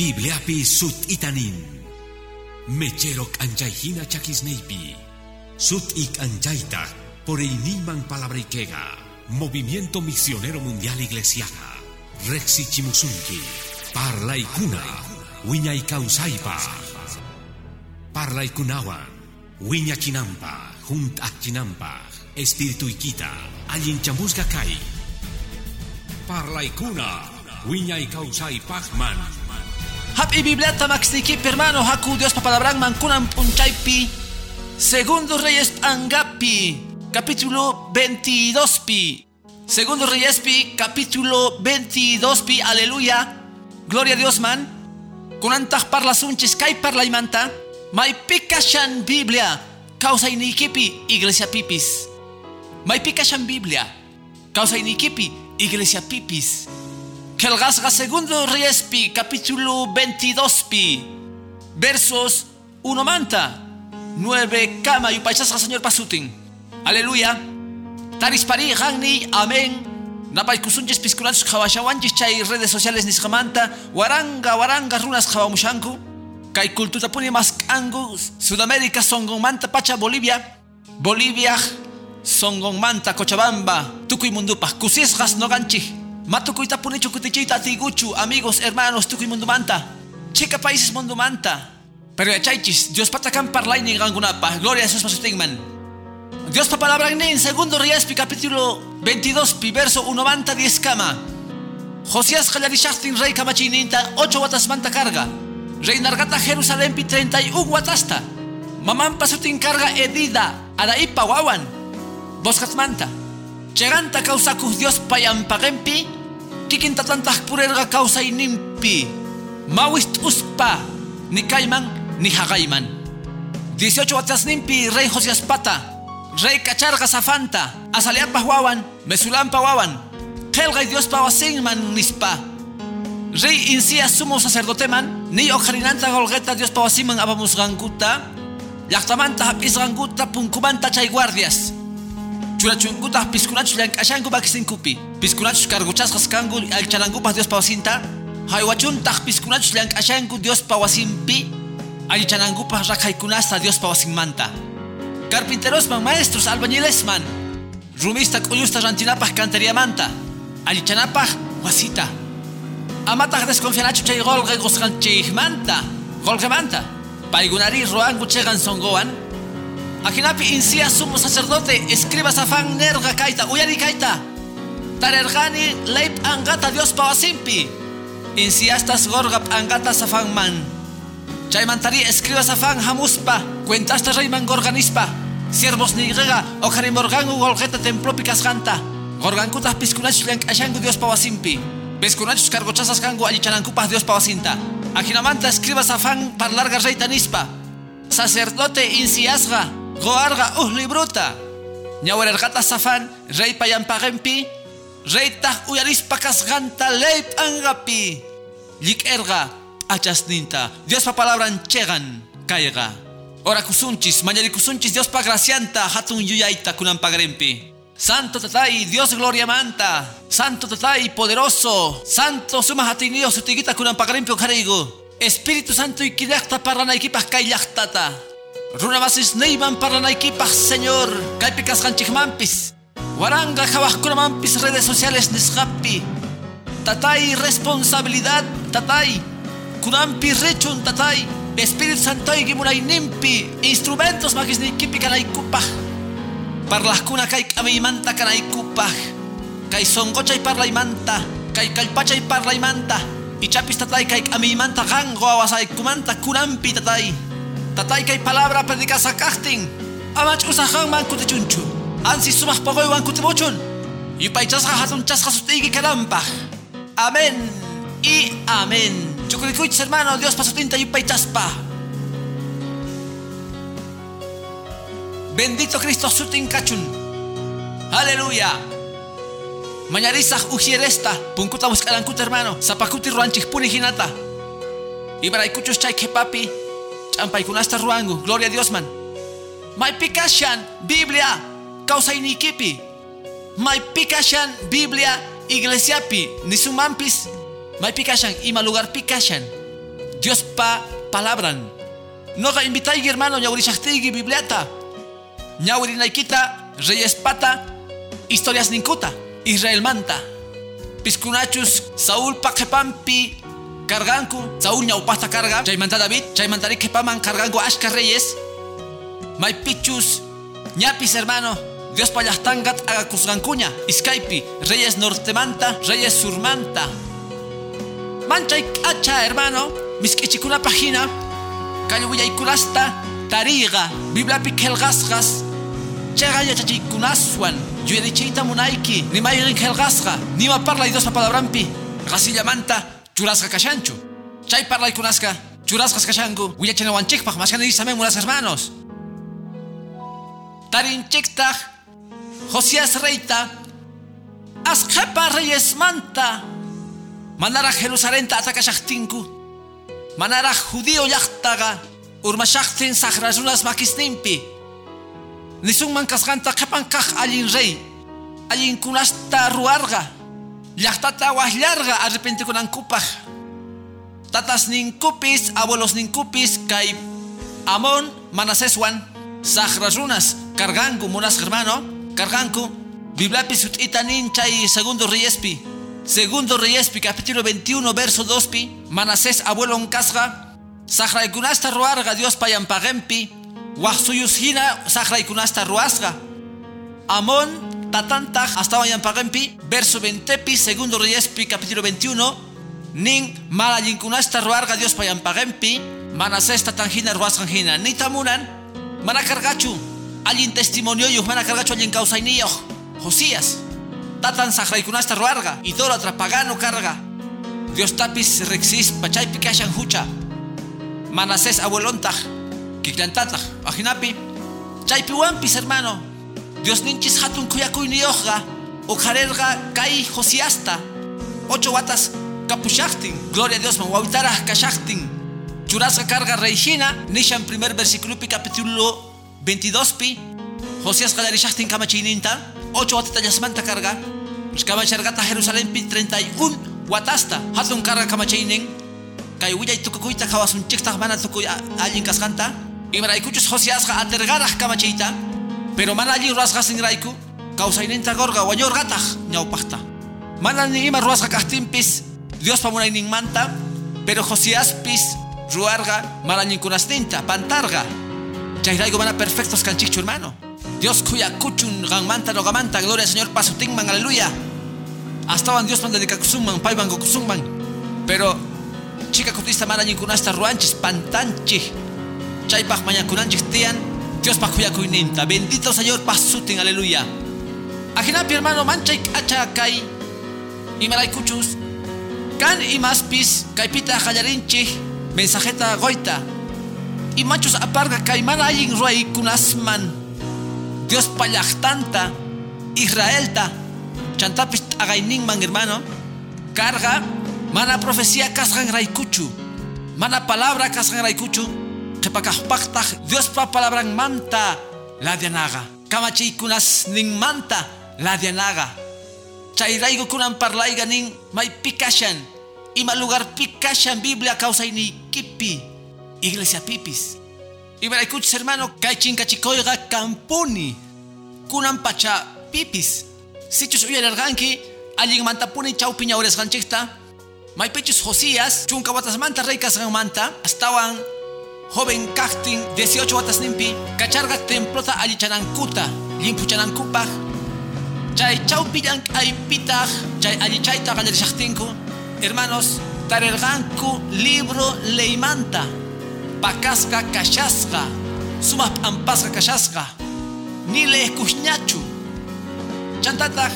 Bibliapi sut itanin. Mecherok anchayhina chakisneipi. Sut ik anchayta por iniman palabrikega. Movimiento Misionero Mundial Iglesiaga. Rexi Chimusunki. Parla ikuna. Wiña ikausaipa. Parla ikunawan. Wiña kinampa. Junt achinampa. Espíritu ikita. Allin chamusga kai. Parla ikuna. Wiña ikausai pachman. Hap y bibliata maxniki hermano haku Dios papalabran mankunan punchaipi. Segundo Reyes Angapi, capítulo 22 pi. Segundo Reyes pi, capítulo 22 pi. Aleluya. Gloria a Dios man. Kunantah parla sunchis kai parla imanta. May pikashan Biblia. Causa inikipi iglesia pipis. May pikashan Biblia. Causa inikipi iglesia pipis. Kelgasga segundo Reyes pi, capítulo 22 pi. Versos 1 manta. 9 kama yupachasga señor pasutin. Aleluya. Taris pari gangni, amén. Napay chay redes sociales nisqamanta waranga waranga runas khawamushanku kay kultutapuni maskangu Sudamérica songonmanta pacha Bolivia Bolivia songonmanta Cochabamba tukuy mundupaq kusisqas noqanchik matukuytapuni chukutichiyta atiguchu amigos hermanos tukuy mundumanta chica países mundumanta pero yachaychis Dios patakan parlaynin qankunapaq gloria a Jesús pasutinman Dios pa palabra en segundo Reyespi capítulo 22 pi verso 1 10 kama. Josías qallarishaqtin rey kamachininta 8 watas manta carga. Rey nargata Jerusalén pi 31 watasta. Mamán pasutin carga edida araipa wawan. Boscat manta. Cheganta causakus Dios payampagempi. Kikinta tantah purerga causa inimpi. Mawist uspa. Ni kaiman ni hagaiman. 18 watas nimpi rey Josías pata. Rey kacharga safanta, asaliapa wawan, mesulampa wawan, kelgay Dios pawasinman nispa. Rey insia sumo sacerdote man, ni ojarinanta golgeta Dios pawasinman abamus ganguta, yaktamanta hapis ganguta punkumanta chay guardias. churachunkutah piskunachu llank'ashanku paksinkupi piskunachu karquchasqas kanku alcharankupas diospa wasinta jaiwachuntah piskunachu llank'ashanku diospa wasinpi allichanankupas raqaykunasta diospa wasinmanta carpinterosman maestros albañilesman rumista k'ullusta rantinapaj canteriamanta allichanapaj wasita. Amatah desconfianachu chay golqe qusqanchikmanta golqemanta paykunari ruanku chegan sonqowan Akinapi insia sumo sacerdote escriba safan nerga kaita uyari kaita. Tarergani leip angata Dios pawasimpi. Insiastas gorgap angata safan man. Chaymantari escriba safan hamuspa, cuentasta reyman gorganispa, siervos nigrega, ojarimorgangu golgeta templopi casganta, gorgankutas piscunachus lank ashangu Dios pawasimpi, pescunachus cargochasas gangu alichanankupas Dios pawasinta, ajinamanta escriba safan par larga rey tanispa, sacerdote insiasga, goarga uh libruta, ñawerergata safan, rey payampagempi, rey tah uyarispa casganta leip angapi, lik erga, achasninta. Dios pa palabra chegan, caiga. Ora kusunchis, Dios pa gracianta, hatun yuyaita kunan pagrempi. Santo tatay, Dios gloria manta. Santo tatay, poderoso. Santo suma hatinio sutigita kunan pagrempi okarigo. Espíritu Santo y kidakta para naikipas kaillaktata. Runa basis neiman para naikipas, Señor. Kaipikas ganchikmampis. Waranga mampis redes sociales nishapi. Tatay responsabilidad, tatay. Kunampi rechun tatay, Espíritu Santo y gimuray nimpi, instrumentos magisnikipi kanay kupaj. Parlas kuna kay kami manta kanay kupaj. Kay songochay parlay manta, kay kalpachay parlay manta. Ichapis tatay kay kami manta gango awasay kumanta kunampi tatay. Tatay kay palabra predica sakachting. Amach usahang man kutichunchu. Ansi sumah pagoy wan kutibochun. Yupay chasga hatun chasga sutigi kalampaj. Amén y amén. Chukurikuich, hermano, Dios pasó tinta y chaspa. Bendito Cristo sutin kachun. Aleluya. Mañarizaj ujieresta, punkuta buscalankuta hermano, zapakuti ruanchik puni hinata. Ibaraykuchus chay papi, champaykunasta ruangu, gloria a Dios man. May pikashan, Biblia, causa inikipi. May pikashan, Biblia, iglesiapi, nisumampis, may pikashan, ima lugar pikashan. Dios pa palabran. Noga invitay hermano ñaurishaqtiyki Bibliata. Ñaurinaykita Reyes Pata historias ninkuta Israel manta. Piskunachus Saúl paqepampi carganku Saúl ñaupasta carga chaymanta David chaymantari kepaman carganku ashka reyes maypichus ñapis hermano Dios payahtangat agakusgankuña iskaypi reyes nortemanta reyes surmanta. Manchay k'acha hermano misk'ichikuna página kallwillaykunasta tariga bibliapi qillqasqas chayqa yachachiykunaswan yuyarichiyta munayki nimayrin qillqasqa nima parlay Diospa palabrampi qasillamanta churasqa kashanchu chay parlaykunasqa churasqas kashanku willachinawanchikpaq maskanirisamen munas hermanos. Tarinchiktaq Josías reyta asqepa reyes manta manaraq Jerusalenta atakashaqtinku manaraq judío llaqtaqa urmashaqtin saqrasunas makisninpi nisunman kasqanta qepan kaq allin rey allinkunasta ruwarqa llaqtata waqllarqa arrepentikunankupaq tatas ninkupis abuelos ninkupis kay Amon manaseswan saqrasunas carganku munas hermano carganku Bibliapi sut'ita nin chay segundo reyespi segundo reyespi capítulo 21 verso 2pi Manasés abuelo kasqa saqraykunasta ruarqa Dios payanpagempi waqsuyus hina saqraykunasta ruasqa Amón tatantaq hasta pagempi verso 20pi segundo reyespi capítulo 21 nin malallinkunasta ruarqa Dios payanpagempi Manasés tatanjina ruasqan hina nitamunan mana cargachu allin testimonio yo mana cargachu allin causainillo Josías. Tatan saqraykunasta ruarqa idólatra pagano carga. Dios tapis rexis pachaypi kashan hucha Manasés abuelontaj kiklantataj ajinapi. Chaypi wampis hermano Dios ninchis hatun kuyakuyniyojqa uqarerqa kay Josíasta ocho watas kapushaqtin gloria a Dios man wawitaraj kashaqtin churasqa carga reijina nishan primer versículopi capítulo 22pi Josías qalarishaqtin kamachiyninta ocho watatallasmanta carga. Kamacharqata Jerusalempi 31 watasta hatun carga kamachaynin kay willay tukukuyta kawasunchikta mana tukuy allin kasqanta imaraykuchus Josíasqa atergaraj kamachayta pero mana allin ruwasqasinrayku kawsayninta gorqa wañurqataq ñawpaqta mana ni ima ruwasqa kaqtinpis Diospa munayninmanta pero Josíaspis ruarqa malañinkunasninta pantarqa chayrayku mana perfectos kanchikchu hermano. Dios kuyakuchun qanmanta noqamanta gloria al Señor pasutinman aleluya. Astawan Diosman dedicakusunman payman gokusunman pero chica kutista malañinkunasta ruanchis pantanchik chaypaq mañakunanchik tiyan Dios pakuyakuyninta bendito Señor pasutin aleluya. Ajinapi hermano manchay k'acha kay imaraykuchus kan imaspis kaypita qallarinchik mensajeta goita. Imachus aparqa kay mana allin ruaykunasman Dios pallaqtanta Israelta. Chantapis t'aqayninman hermano. Carga mana profecía kasqan raykuchu mana palabra kasqan raykuchu qhipakaqpaqtaq Diospa palabranmanta ladianaqa kamachiykunas ninmanta ladianaqa chayrayku kunan parlayqa nin maypi kashan ima lugarpi kashan Biblia kawsayniykipi iglesia pipis. Imaraykuchus hermano kay chinkachikoyqa kampuni. Kunan pacha pipis. Sichus uyararqanki allinmantapuni chawpi ñawrisqanchikta maypichus Josías chunka watasmanta rey kasqanmanta astawan joven kaqtin 18 watas nimpi. Kacharqa templota allichanankuta llimpuchanankupaq chay chawpi llank'aypitaq chay allichayta qallarishaqtinku hermanos tarerqanku libro leymanta pakasqa kashasqa sumaq p'ampasqa kashasqa ni leekushñachu chantataq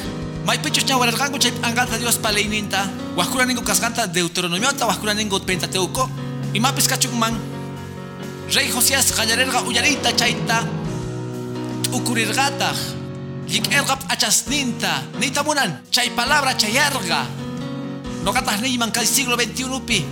maypichus ñawararqanku chay p'ankanta Dios palayninta wajkuna ninku kasqanta Deuteronomiota wajkuna ninku Pentateuco. Imapis kachunman Rey Josías qallarerqa uyariyta chayta t'ukurirqataq llik'erqa p'achasninta niytamunan chay palabra chayarqa noqataq niyman kay siglo XXI-pi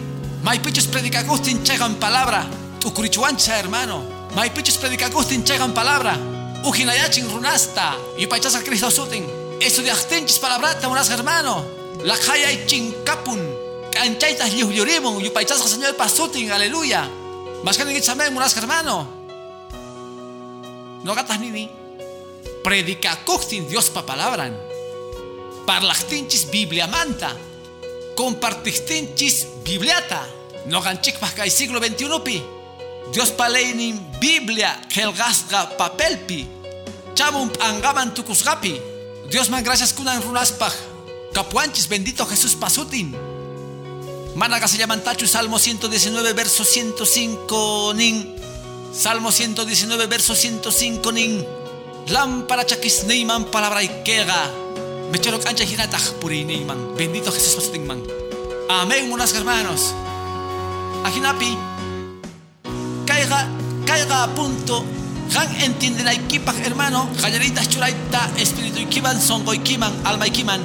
maypichus predicagustin chayqan palabra t'ukurichuancha hermano maypichus predicagustin chayqan palabra ujinayachin runasta yupaychasqa Cristo sutin estudiaqtinchis palabrata munasqa hermano laqhayay chinkapun Canchaitas llurimun, yupaychasqa señor pasutin, aleluya. Ni chamén, munas hermano. No gatas ni ni. Predica coctin Dios pa palabran. Parlachtinchis Biblia manta. Compartistinchis Bibliata. No ganchik pa siglo XXI pi. Dios paleinin Biblia helgasga papelpi. Chamum angaman tukusgapi. Dios man gracias kunan runaspaj. Capuanchis bendito Jesús pasutin. Managa se llaman Tachu, Salmo 119, verso 105 nin. Salmo 119, verso 105 nin. Lámpara chakis neyman palabra ikega. Mechero cancha girataj puri neyman. Bendito Jesús pasutin man. Amén, unas hermanos. Ajinapi. Caiga, caiga a punto. Han entienden a equipa, hermano. Jayaritas churaita, espíritu ikiman, songo ikiman, alma ikiman.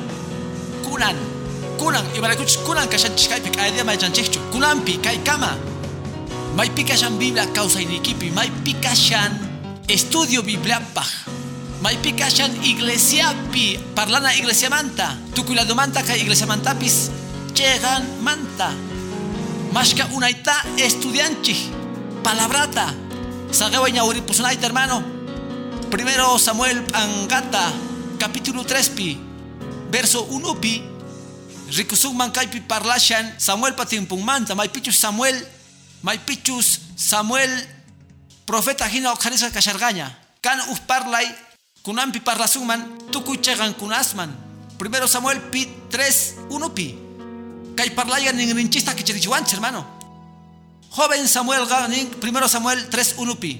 Kunan. Kunan, ibarakuch kunan kashan chikaipi, kaidea maichan chichu. Kunampi, kai kama. Mai pikashan Biblia causa inikipi. Mai pikashan estudio Biblia paj. Mai pikashan iglesia pi. Parlana iglesia manta. Tukulado manta ka iglesia mantapis. Chegan manta. Mashka unaita estudianchi. Palabrata. Sagawa ñauri pusunaita hermano. Primero Samuel Angata, capítulo 3 pi, verso 1 pi. Rikusung mankaipi parlashan Samuel patimpung manta, maipichus Samuel, maipichus Samuel, profeta hina okharisa kashargaña. Kan uf parlay, kunampi parlasungman, tukuy chegan kunasman. Primero Samuel pi 3, 1 pi. Kay parlayan ninrinchista kichirichuanch hermano. Joven Samuel ganin, primero Samuel 3, 1 pi.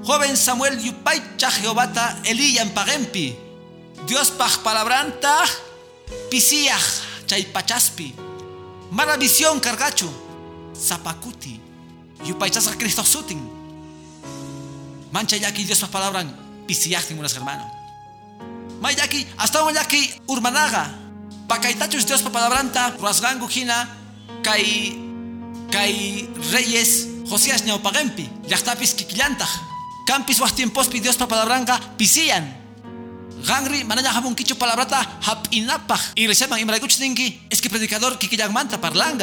Joven Samuel yupaycha Jehovata Eliyan pagempi. Dios paj palabranta pisiaj chaypachaspi. Mala visión cargachu. Zapacuti. Yupaychas Cristo sutin. Mancha yaki Dios paj palabran pisiaj unas hermano. Mayaki hasta yaki urmanaga. Pakaitachus Dios pa palabranta rasgangu hina kai kai reyes Josías neopagempi. Yachtapis kikillantaj. Campis was tiempospi Dios pa palabranga pisian. Gangri mananya habun kichu palabrata hap inapaj. Iglesia man imraikuch ningi es que predicador kikillanmanta parlang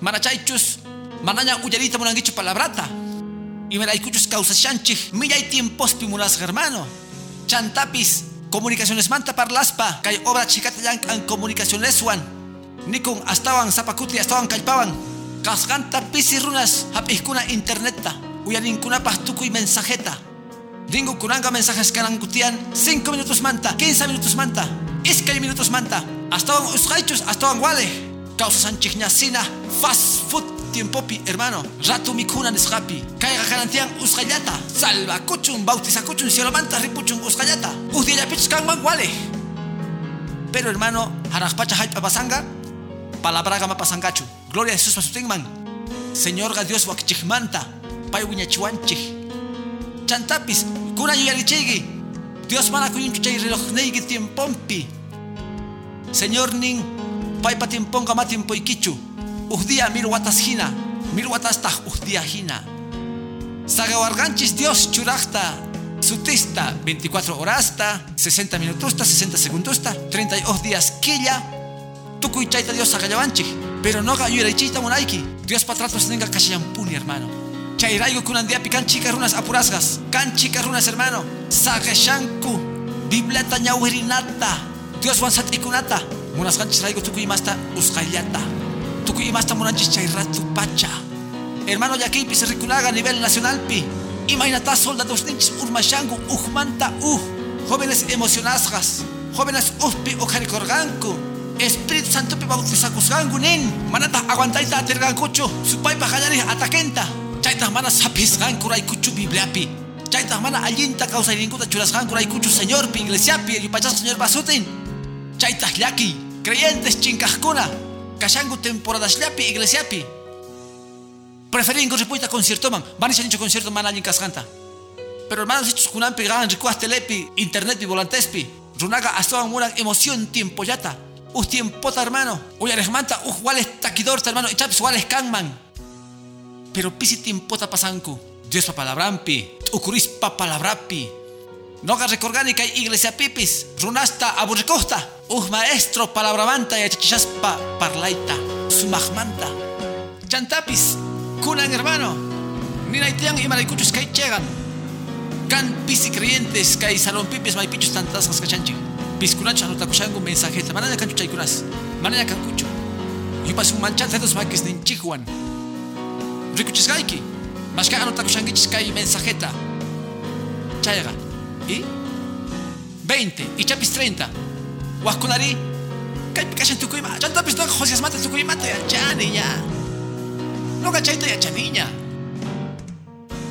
Manachaichus mananya uyarita munangichu palabrata. Imraikuchus causashanchih millay tiempospi munas hermano. Chantapis comunicaciones manta parlaspa kay obra chikata yang an comunicaciones wan. Nikun astawan zapakuti astawan kalpawan. Kasganta pisi runas hapihkuna interneta. Uyaninkunapaj tukuy mensajeta. Dingo kunanga mensajes kutian 5 minutos manta, 15 minutos manta, iskay minutos manta. Astawan usqaychus astawan wale. Causa sanchignasina fast food tiempopi, hermano. Rato mikuna nisqapi. Kayqa kanantian usqayata. Salva kuchun, bautiza kuchun, cielo manta ripuchun usqayata. Usdillapichus kanman wale. Pero hermano, harajpacha haypa pasanga, palabraga ma pasangachu. Gloria a Jesús pasutingman. Señor Dios wakichigmanta. Pay wiñachiwanchig. Chantapis, kuna yuyarichigi. Dios mana kuyunchu chay reloj neigi tiempompi. Señor nin, pay pa tiemponga ma tiempo ikichu. Uhdía mil watas hina, mil watas taj uhdía hina. Sagawarganchis Dios churachta, sutista 24 horasta, 60 minutusta, 60 segundusta, 32 días quilla. Tukuy chayta Dios sagayawanchik. Pero no ga yuraichita munaiki. Dios patratos tenga kashayampuni hermano. Chayraigo kunandiapi kan chicas runas apurasgas. Kan chicas runas hermano. Sagashanku. Bibleta ñawirinata. Dios wan satikunata. Munas ganchis raigo tukuy masta usqayllata. Tukuy masta munanchis chayratu pacha. Hermano yakipi se riculaga a nivel nacional pi. Imaginata soldados ninchis urmashangu ujmanta uh. Jóvenes emocionasgas. Jóvenes uhpi ujarikorganku. Espíritu Santo pi bautizacusgangu nin. Manata aguantaita atergankuchu. Supaypa hallari atakenta. Chaytaq mana sapisqanku raykuchu Bibliapi. Chaytaq mana allinta kawsayninkuta churasqanku raykuchu Señorpi, Iglesiapi, yupachasqa Señor basutin. Chaytaq llaki, creyentes chinkaqkuna, kashanku temporadasllapi Iglesiapi. Preferinku ripuyta conciertoman, manisha ninchu concierto mana allin kasqanta. Pero hermanos hechos kunampi ganan rikuas telepi, internetpi, volantespi. Runaga astawan muran emoción tiempo yata. Uj tiempota hermano. Uyarejmanta, uj wales taquidorta hermano, echapis wales kanman. Pero pisi tiempota pasanku. Dios pa palabrampi. Ukuris pa palabrapi. Noga recorgani kay iglesia pipis. Runasta aburricosta. Uh maestro palabramanta y achachaspa parlaita. sumajmanta. Chantapis, kunan hermano. Ninaitian y maraicuchos kay chegan. Kan pisi creyentes kay salón pipis maipichos tantas cascachanchi. Piscunacha no takushango mensajeta. Manaya kanchu chaykunas. Manaya kankucho. Yupas un manchan cedos maquis nin chihuan. Rikuchisgaiki. Mas ka anota kushangichis kay mensajeta. Chayga. ¿Y? 20. Y chapis 30. Huaskunari. Kay pikashan tukuyma. Chantapis no josias mata tukuymata ya chani ya. No gachaita ya chaniña.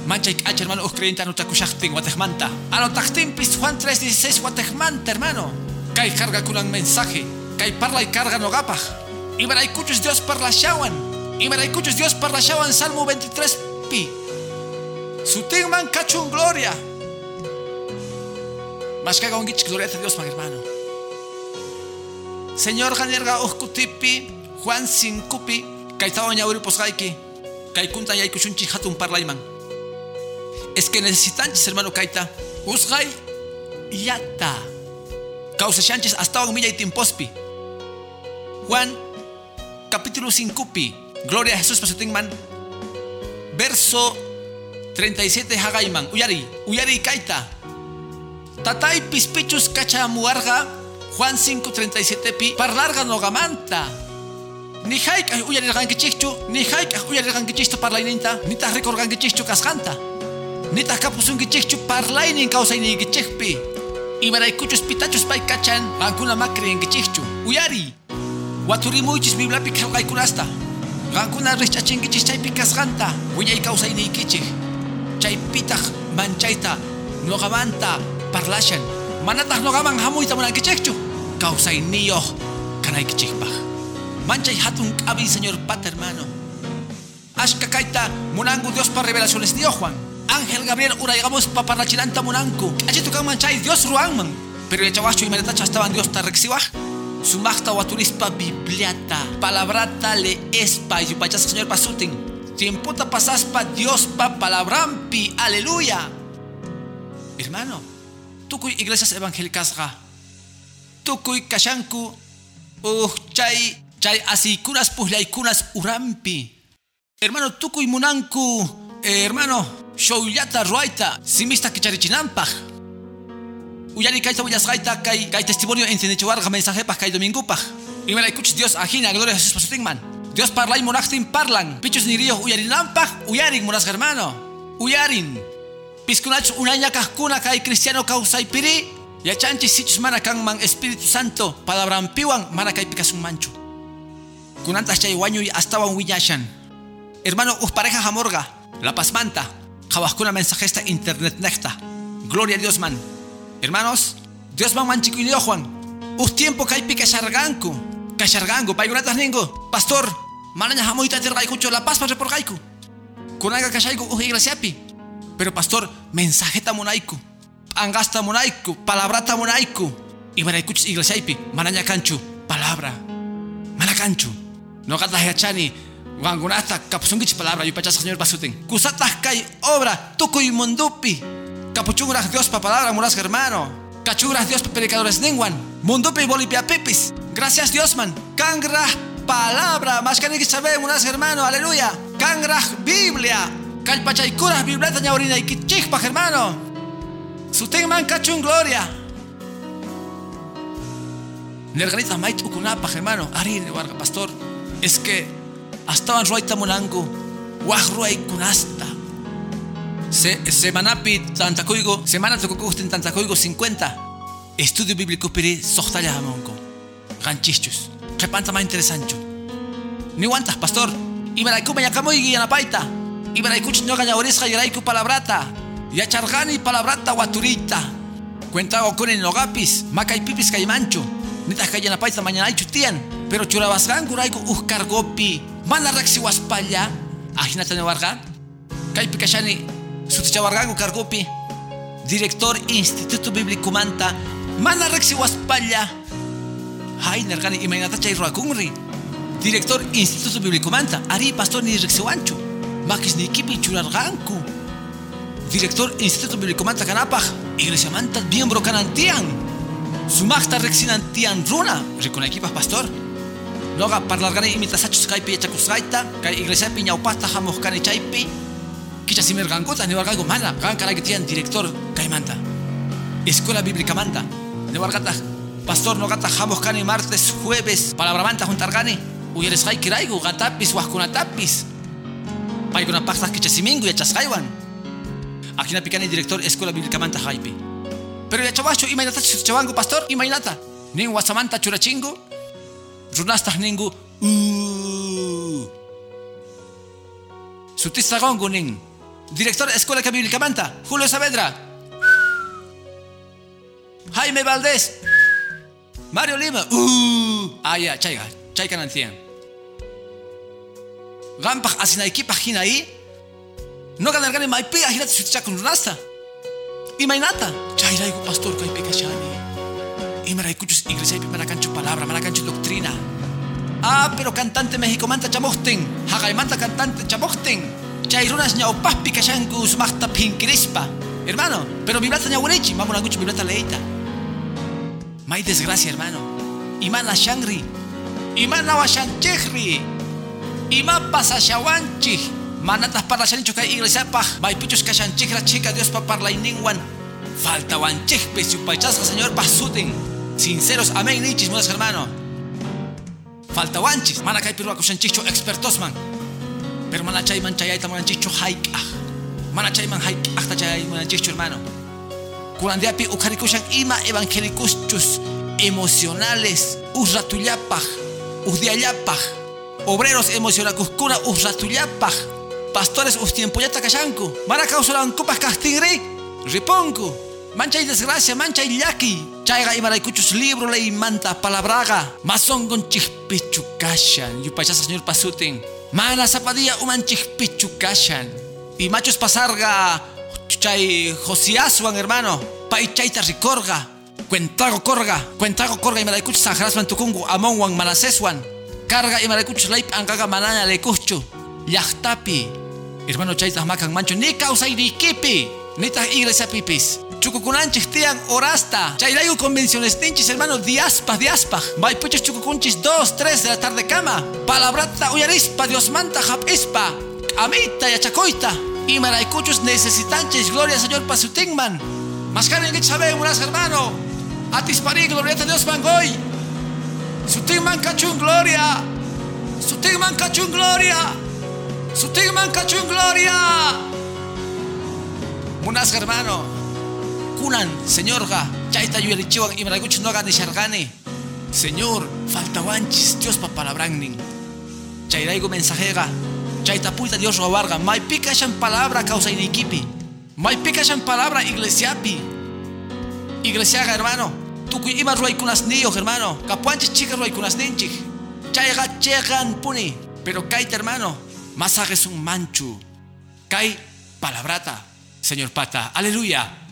Mancha y H, hermano, os creyente anota kushachtin watejmanta. Anotachtin pis Juan 3.16 watejmanta, hermano. Kay carga kunan mensaje. Kay parla y carga no gapaj. Kuchus Dios parla shawan. Y kuchus Dios parla shawan Salmo 23 pi. Su man cachun gloria. Mas caga un gloria a Dios, mi hermano. Señor ganerga oscutipi, Juan sinkupi, kaitawa ñawri posgaiki, kaikunta yaykushunchi hatun parlayman. Es que necesitan, hermano kaita, usgay yata. Causa chanches hasta un milla y timpospi. Juan, capítulo 5 Gloria a Jesús man. Verso 37 Hagaiman. Uyari, uyari kaita. Tatay pispichus cacha muarga. Juan 5, 37 pi. Parlarga nogamanta. Ni haik uyari rangichichu, ni haik uyari rangichichu parlaininta, ni ta recorgangichichu cascanta. Ni ta kapusungichichu parlainin causa inigichikpi. Y ankuna makri engichichu. Uyari. Waturimuichis biblapi kalqaykunasta. Qankuna rishch'achinkichis chaypi kasqanta. Wiñay kawsayniykichin. Chaypitaq manchayta nuqamanta parlashan. Manataq nuqaman hamuyta munankichikchu. Kawsayniyoq kanaykichikpaq. Manchay hatun k'abi señor pata hermano. Ashka kayta munangu Dios para revelaciones de Juan. Ángel Gabriel urayamos pa parlachinanta munanku. Achitu kan manchay Dios ruanman. Pero yachawacho y meretacha estaban Dios tarrexiwaj. Sumachta waturispa Bibliata, palabrata le espa, yupachas señor pasutin. Tiempota pasaspa Dios pa palabrampi, aleluya. Hermano, tukuy iglesias evangélicas ga. Tukuy kashanku, uh, chay, chay asikunas puhlaykunas urampi. Hermano, tukuy munanku, eh, hermano, showyata ruaita, simista kicharichinampaj. Uyari kaita uyasgaita kai kai testimonio ensenechuarga mensaje pa kai domingo pa. Y me la escuches Dios ajina gloria a Jesús man. Dios parla y monachtin parlan. Pichos ni ríos uyarin lampaj uyarin monas hermano. Uyarin. Piscunach unaña kahkuna kai cristiano causa y piri. Ya chanchi sichus man Espíritu Santo palabra piwan mana kai un mancho. Kunantas chay wañu y hasta wan wiñashan. Hermano, us pareja jamorga. La pasmanta. Jabaskuna mensajesta internet necta. Gloria a Dios man. Hermanos, Dios va manchico y Juan. Un tiempo que hay pica charganco. Cachargango, payunatas ningo. Pastor, manaña jamoita te raicucho la paz para por gaiku. Kunaga kashaiku uji iglesiapi. Pero pastor, mensajeta monaiku. Angasta monaiku, palabrata monaiku. Y manaikuch iglesiapi, manaña canchu, palabra. Manacanchu. No gatas hachani. Wangunata, kapsungich palabra, y pachas señor basuten. Kusatas kai obra, tuku y mondupi. Capuchuras Dios pa palabra muras hermano. Cachuras Dios pa predicadores ninguan. Mundo bolipia pipis. Gracias Dios man. Cangra palabra. Más que sabe muras hermano. Aleluya. Cangra Biblia. Calpachaycuras Biblia ñaurina y kichikpa hermano. Sutenman cachun gloria. Nerganita mait ukunapa hermano. Ari warga pastor. Es que hasta en ruaita munangu. Wahruay kunasta. Se, semana pi tantacoigo, semana tococusten tantacoigo 50. Estudio bíblico piri sohtalla hamonco. Ganchichus. Repanta más interesante. Ni guantas, pastor. Ibaraiku mayakamoigi yanapaita. Ibaraiku no gaña oresca y palabrata. Ya chargani palabrata guaturita. Cuenta con el nogapis, maca y pipis caimancho. Nita kayanapaita mañana chutian. Pero churabasgan guraiku uscargopi. Mana rexi waspalla. Ajinata no varga. Kai pikashani Sutichawargago Cargopi, director Instituto Bíblico Manta, Mana Rexi Waspalla, Hainer Gani Imainata Chay Ruakunri, director Instituto Bíblico Manta, Ari Pastor Ni Rexiwanchu, Makis Nikipi Churarganku, director Instituto Bíblico Manta Canapaj, Iglesia Manta, miembro Canantian, Sumachta Rexinantian Runa, equipas Pastor, Noga parlargani imitasachus kaypi yachakusqayta kay iglesiapi ñawpaqta hamuqkani chaypi kicha simirqankuta niwarqayku mana qan karayki tiyan director kaymanta escuela bíblicamanta niwarqata pastor noqata hamuqkani martes jueves. Palabramanta juntarqani uyarisqaykirayku qatapis waqkunatapis paykunapaqtaq kicha simingu yachasqaywan akinapi kani director escuela bíblicamanta haypi pero yachawaschu imaynata chawanku pastor imaynata nin wasamanta churachingu runastaq ningu sutistagongu nin director escuela bíblicamanta Julio Saavedra. Jaime Valdés. Mario Lima. Ah ya chayga chaykanantiyan qampaq asinaykipaq hinayi noqa narqani maypi ahinata sutichakun runasta. Imaynata chayrayku pastor kaypi kashani imaraykuchus iglesiaypi mana kanchu palabra mana kanchu doctrina. Ah pero cantante México manta chamuqtin haqaymanta cantante chamuqtin chay runas ñawpaqpi kashanku sumaqta pinkirispa hermano pero biblata ñawanichi mamunankuchu biblata leita may desgracia hermano. Imana shangri. Imana washanchikri. Ima pasashawanchik manatas parlashanichu kay iglesiapaq maypichus kashanchikra chika Diospa parlayninwan. Faltawanchikpis yupaychasqa señor pasutin sinceros amén nichis hermano. Faltawanchis mana kay pirwakushanchikchu expertosman pero mana chayman chayayta munanchikchu hayk'aq mana chayman hayk'aqta chay munanchikchu hermano. Kurandiapi ukarikushan ima evangelicuschus emocionales us ratullapaq us diallapaq obreros emocionakuskuna us ratullapaq pastores us tiempollata kashanku mana kawsurankupaq kajtinri ripunku manchay desgracia manchay llaki. Chayqa imaraykuchus libro leymanta palabraqa masongonchikpichu kashan. Yupachasa señor pasutin mana sapadilla umanchikpichu kashan. Imachus pasarqa chay Josiaswan hermano. Pay chayta rikorqa cuentago korga cuentago korga imaraykuchus sajarasman tukunku amonwan manaseswan carga imaraykuchus laypi anqaqa manana lekuchu llaqtapi hermano chaytaq makan manchu ni kawsaynikipi nitaq iglesiapipis chukukunanchik tiyan orasta. Chayrayu convenciones ninchis hermano diaspa diaspa. Maypuchus chukukunchis 2, 3 de la tarde cama. Palabrata uyarispa diosmanta hap'ispa amita yachakoyta imaraykuchus necesitanchis gloria señor pasutinman mascanen que sabemos hermano. Atisparí gloria a Dios mangoy sutinman cachun gloria. Sutinman cachun gloria. Sutinman cachun gloria. Munas hermano kunan señor ga chaita yurichiwan imaraykuchus no gani shargani señor faltawanchis Dios pa palabrannin chayraigo mensajega chayta puita Dios robarga may pica shan palabra causa iniquipi. May pica shan palabra iglesiapi iglesiaga hermano. Tukuy ima ruaykunas niyo hermano. Kapuanchis chica ruaykunas ninchik chayga chegan puni. Pero kaita hermano masajes un manchu. Kay palabrata señor pata. Aleluya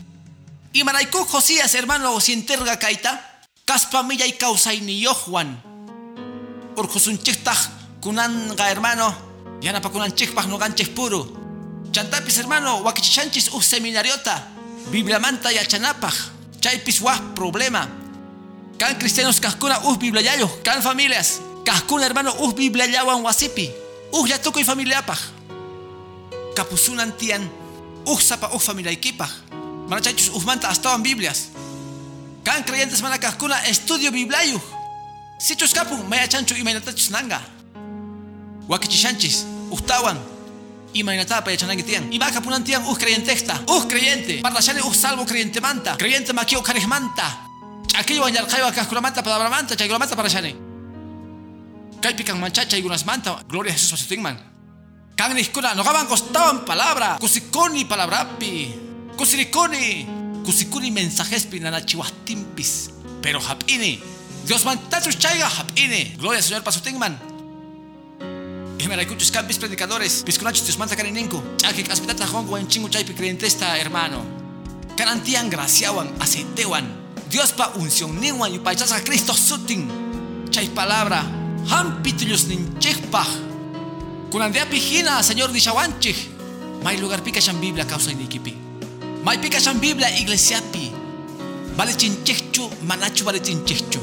y maraiku Josías hermano sienterga kaita kaspa milla y causa ni yojuan urjusun chichtag kunanga hermano. Yana pa kunan chichpag no ganchis puro. Chantapis hermano wakichanchis u seminariota. Biblia manta yachanapaj chaypis wah problema. Kan cristianos kaskuna uh bibliayayo kan familias kaskuna hermano uh bibliayawan wasipi uh yatukoy familiapaj. Kapusunan tian uh sapa uh familiaykipaj mana chaychus uh manta astawan biblias. Kan creyentes mana kaskuna estudio bibliayu. Sichus kapun maya chanchu imaynatachus nanga wakichishanchis uhtawan imaynatapa yachananki tiyan imaka punan tiyan uh creyentexta uh creyente parlashani uh salvo creyente manta. Creyente makio karijmanta ch'akiywan yarqaywan kajkunamanta palabramanta chaykunamanta parlashani kaypi kan mancha chaykunasmanta gloria a Jesus pasutinman kan nijkuna noqaman costawan palabra. Kusikuni palabrapi kusirikuni kusikuni mensajespi nanachiwajtinpis pero hap'ini Dios mantachus chayga hap'ini gloria al Señor pasutinman Imaraykuchus campis predicadores, piscunachus Dios manta carininku, chakik aspitata en chingu chaypi creyentesta hermano. Canantian graciawan, aceitewan, Dios pa unción niwan y paichasa Cristo sutin. Chay palabra, hampitullos ninchikpaj. Kunandea pijina, Señor dishawanchik. May lugar pica Biblia causa iniquipi. May pica shan Biblia iglesiapi. Vale chinchikchu, manachu vale chinchikchu.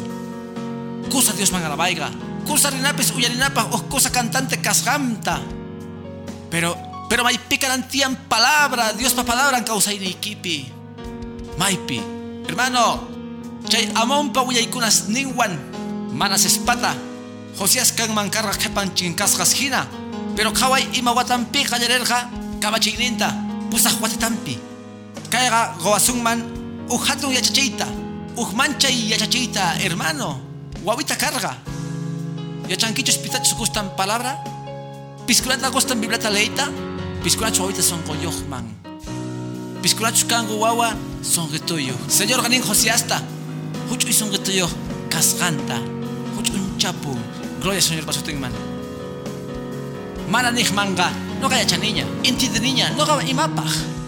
Kusa Dios man alabaiga. cosa rinapis uyarinapa o cosa cantante casgamta. Pero, pero may picarantian palabra, Dios pa palabra en causa iniquipi. Maipi, hermano, chay amon pa uyaykunas ninwan, manas espata, Josías kan mancarra kepan chinkasgas hina, pero kawai ima watampi kallarerga, kamachigninta, pusaj watitampi. Kaiga goasungman, uhatun yachachita, ujmanchay yachachita, hermano, wawita carga. Yachanquichos pitachos gustan palabra, Pisculata gustan biblata leita, pisculacho ahorita son goyohman. Pisculachos kango wawa son getuyo. Señor ganin josiasta, hucho y son getuyo casganta, hucho un chapu. Gloria señor pasutingman. Mana manga, no gaya niña, inti de niña, no gaba imapaj.